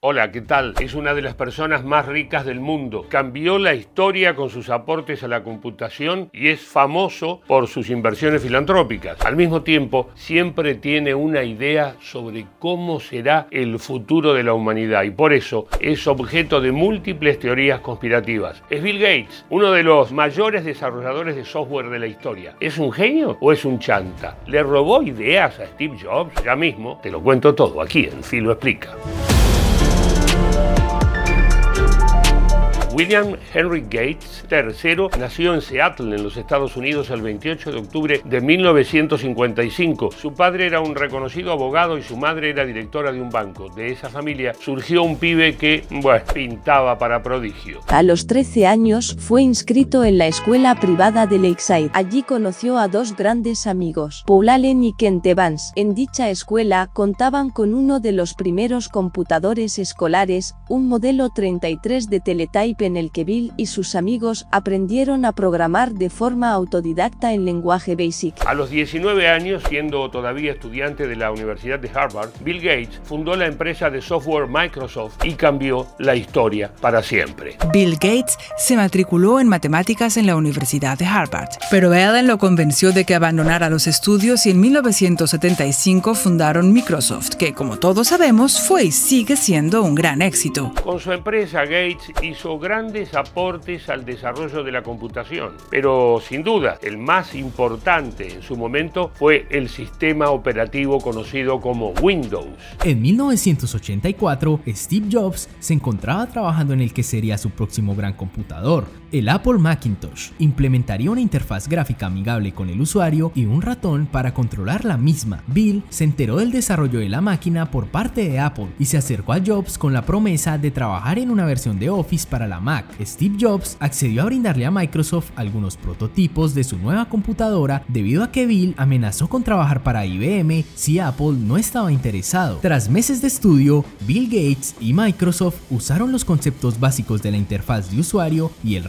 Hola, ¿qué tal? Es una de las personas más ricas del mundo. Cambió la historia con sus aportes a la computación y es famoso por sus inversiones filantrópicas. Al mismo tiempo, siempre tiene una idea sobre cómo será el futuro de la humanidad y por eso es objeto de múltiples teorías conspirativas. Es Bill Gates, uno de los mayores desarrolladores de software de la historia. ¿Es un genio o es un chanta? ¿Le robó ideas a Steve Jobs? Ya mismo te lo cuento todo aquí en Filo Explica. William Henry Gates III nació en Seattle, en los Estados Unidos, el 28 de octubre de 1955. Su padre era un reconocido abogado y su madre era directora de un banco. De esa familia surgió un pibe que, bueno, pintaba para prodigio. A los 13 años fue inscrito en la escuela privada de Lakeside. Allí conoció a dos grandes amigos, Paul Allen y Kent Evans. En dicha escuela contaban con uno de los primeros computadores escolares, un modelo 33 de teletype en el que Bill y sus amigos aprendieron a programar de forma autodidacta en lenguaje BASIC. A los 19 años, siendo todavía estudiante de la Universidad de Harvard, Bill Gates fundó la empresa de software Microsoft y cambió la historia para siempre. Bill Gates se matriculó en matemáticas en la Universidad de Harvard, pero Ellen lo convenció de que abandonara los estudios y en 1975 fundaron Microsoft, que como todos sabemos fue y sigue siendo un gran éxito. Con su empresa Gates hizo gran grandes aportes al desarrollo de la computación, pero sin duda el más importante en su momento fue el sistema operativo conocido como Windows. En 1984, Steve Jobs se encontraba trabajando en el que sería su próximo gran computador, el Apple Macintosh implementaría una interfaz gráfica amigable con el usuario y un ratón para controlar la misma. Bill se enteró del desarrollo de la máquina por parte de Apple y se acercó a Jobs con la promesa de trabajar en una versión de Office para la Mac. Steve Jobs accedió a brindarle a Microsoft algunos prototipos de su nueva computadora debido a que Bill amenazó con trabajar para IBM si Apple no estaba interesado. Tras meses de estudio, Bill Gates y Microsoft usaron los conceptos básicos de la interfaz de usuario y el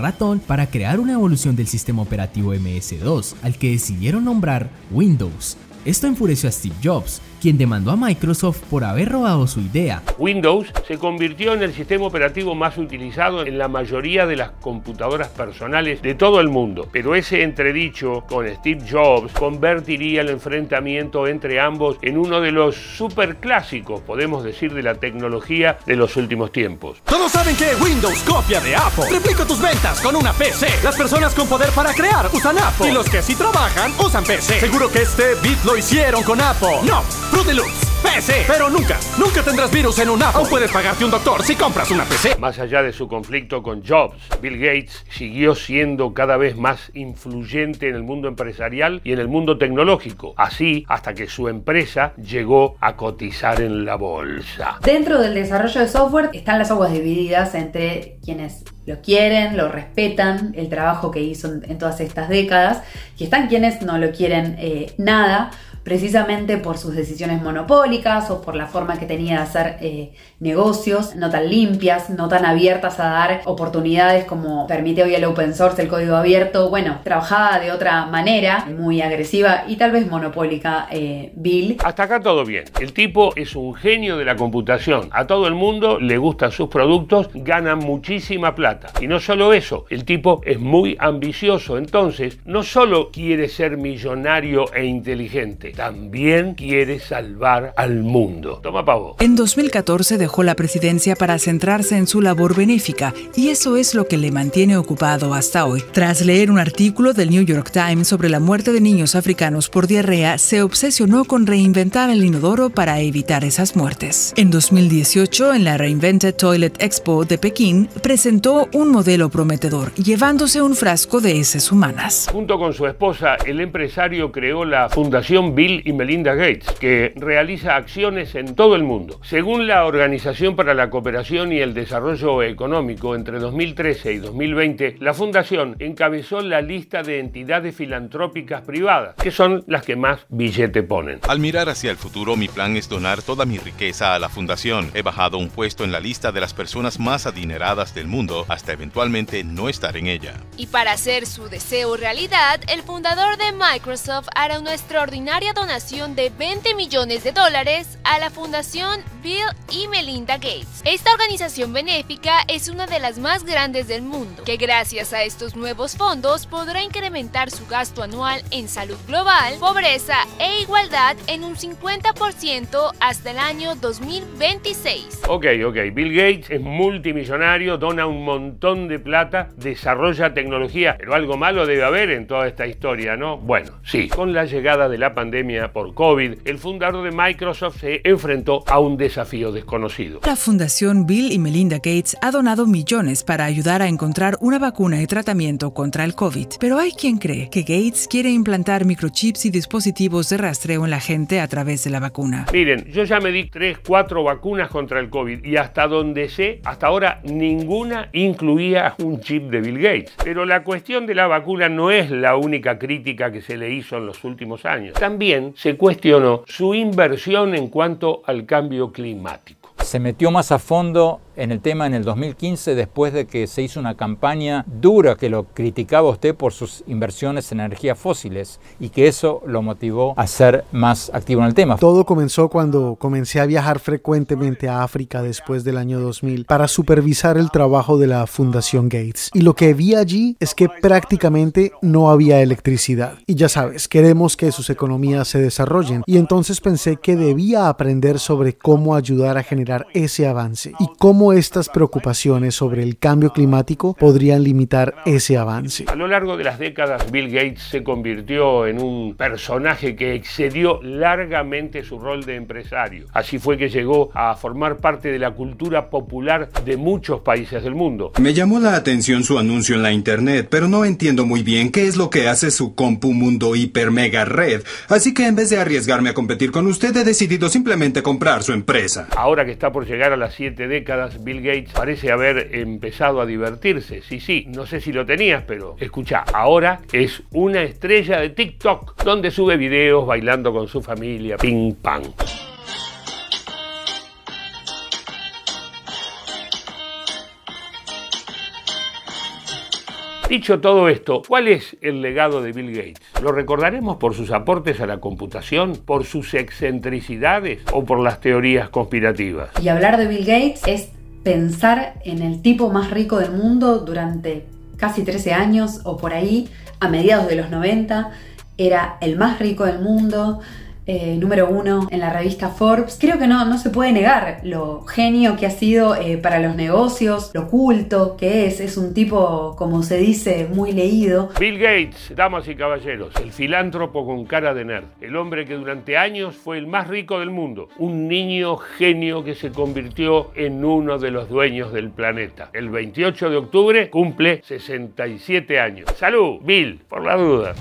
para crear una evolución del sistema operativo MS2, al que decidieron nombrar Windows. Esto enfureció a Steve Jobs, quien demandó a Microsoft por haber robado su idea. Windows se convirtió en el sistema operativo más utilizado en la mayoría de las computadoras personales de todo el mundo, pero ese entredicho con Steve Jobs convertiría el enfrentamiento entre ambos en uno de los superclásicos, podemos decir, de la tecnología de los últimos tiempos. Todos saben que Windows copia de Apple. Triplica tus ventas con una PC. Las personas con poder para crear usan Apple y los que sí trabajan usan PC. Seguro que este beat lo hicieron con Apple. No. Fruity Loops, PC. Pero nunca, nunca tendrás virus en un Apple. Aún puedes pagarte un doctor si compras una PC. Más allá de su conflicto con Jobs, Bill Gates siguió siendo cada vez más influyente en el mundo empresarial y en el mundo tecnológico. Así hasta que su empresa llegó a cotizar en la bolsa. Dentro del desarrollo de software están las aguas divididas entre quienes lo quieren, lo respetan, el trabajo que hizo en todas estas décadas, y están quienes no lo quieren eh, nada precisamente por sus decisiones monopólicas o por la forma que tenía de hacer eh, negocios, no tan limpias, no tan abiertas a dar oportunidades como permite hoy el open source, el código abierto. Bueno, trabajaba de otra manera, muy agresiva y tal vez monopólica eh, Bill. Hasta acá todo bien. El tipo es un genio de la computación. A todo el mundo le gustan sus productos, gana muchísima plata. Y no solo eso, el tipo es muy ambicioso. Entonces, no solo quiere ser millonario e inteligente, también quiere salvar al mundo. Toma pavo. En 2014 dejó la presidencia para centrarse en su labor benéfica y eso es lo que le mantiene ocupado hasta hoy. Tras leer un artículo del New York Times sobre la muerte de niños africanos por diarrea, se obsesionó con reinventar el inodoro para evitar esas muertes. En 2018, en la Reinvented Toilet Expo de Pekín, presentó un modelo prometedor, llevándose un frasco de heces humanas. Junto con su esposa, el empresario creó la Fundación Bill y Melinda Gates, que realiza acciones en todo el mundo. Según la Organización para la Cooperación y el Desarrollo Económico, entre 2013 y 2020, la Fundación encabezó la lista de entidades filantrópicas privadas, que son las que más billete ponen. Al mirar hacia el futuro, mi plan es donar toda mi riqueza a la Fundación. He bajado un puesto en la lista de las personas más adineradas del mundo hasta eventualmente no estar en ella. Y para hacer su deseo realidad, el fundador de Microsoft hará una extraordinaria donación de 20 millones de dólares a la Fundación Bill y Melinda Gates. Esta organización benéfica es una de las más grandes del mundo, que gracias a estos nuevos fondos podrá incrementar su gasto anual en salud global, pobreza e igualdad en un 50% hasta el año 2026. Ok, ok. Bill Gates es multimillonario, dona un montón de plata, desarrolla tecnología, pero algo malo debe haber en toda esta historia, ¿no? Bueno, sí. Con la llegada de la pandemia por COVID, el fundador de Microsoft se enfrentó a un desafío desconocido. La Fundación Bill y Melinda Gates ha donado millones para ayudar a encontrar una vacuna y tratamiento contra el COVID. Pero hay quien cree que Gates quiere implantar microchips y dispositivos de rastreo en la gente a través de la vacuna. Miren, yo ya me di 3, 4 vacunas contra el COVID y hasta donde sé, hasta ahora ninguna incluía un chip de Bill Gates. Pero la cuestión de la vacuna no es la única crítica que se le hizo en los últimos años. También se cuestionó su inversión en cuanto al cambio climático. Se metió más a fondo en el tema en el 2015 después de que se hizo una campaña dura que lo criticaba usted por sus inversiones en energías fósiles y que eso lo motivó a ser más activo en el tema. Todo comenzó cuando comencé a viajar frecuentemente a África después del año 2000 para supervisar el trabajo de la Fundación Gates. Y lo que vi allí es que prácticamente no había electricidad. Y ya sabes, queremos que sus economías se desarrollen. Y entonces pensé que debía aprender sobre cómo ayudar a generar ese avance y cómo estas preocupaciones sobre el cambio climático podrían limitar ese avance. A lo largo de las décadas, Bill Gates se convirtió en un personaje que excedió largamente su rol de empresario. Así fue que llegó a formar parte de la cultura popular de muchos países del mundo. Me llamó la atención su anuncio en la internet, pero no entiendo muy bien qué es lo que hace su compu mundo hiper mega red. Así que en vez de arriesgarme a competir con usted, he decidido simplemente comprar su empresa. Ahora que está por llegar a las siete décadas, Bill Gates parece haber empezado a divertirse. Sí, sí, no sé si lo tenías, pero escucha, ahora es una estrella de TikTok donde sube videos bailando con su familia, ping pong. Dicho todo esto, ¿cuál es el legado de Bill Gates? ¿Lo recordaremos por sus aportes a la computación, por sus excentricidades o por las teorías conspirativas? Y hablar de Bill Gates es pensar en el tipo más rico del mundo durante casi 13 años o por ahí, a mediados de los 90, era el más rico del mundo, eh, número uno en la revista Forbes. Creo que no, no se puede negar lo genio que ha sido eh, para los negocios, lo culto que es. Es un tipo, como se dice, muy leído. Bill Gates, damas y caballeros, el filántropo con cara de nerd, el hombre que durante años fue el más rico del mundo, un niño genio que se convirtió en uno de los dueños del planeta. El 28 de octubre cumple 67 años. Salud, Bill, por la duda.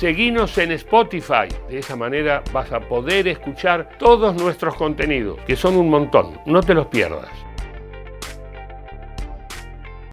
Seguinos en Spotify. De esa manera vas a poder escuchar todos nuestros contenidos, que son un montón. No te los pierdas.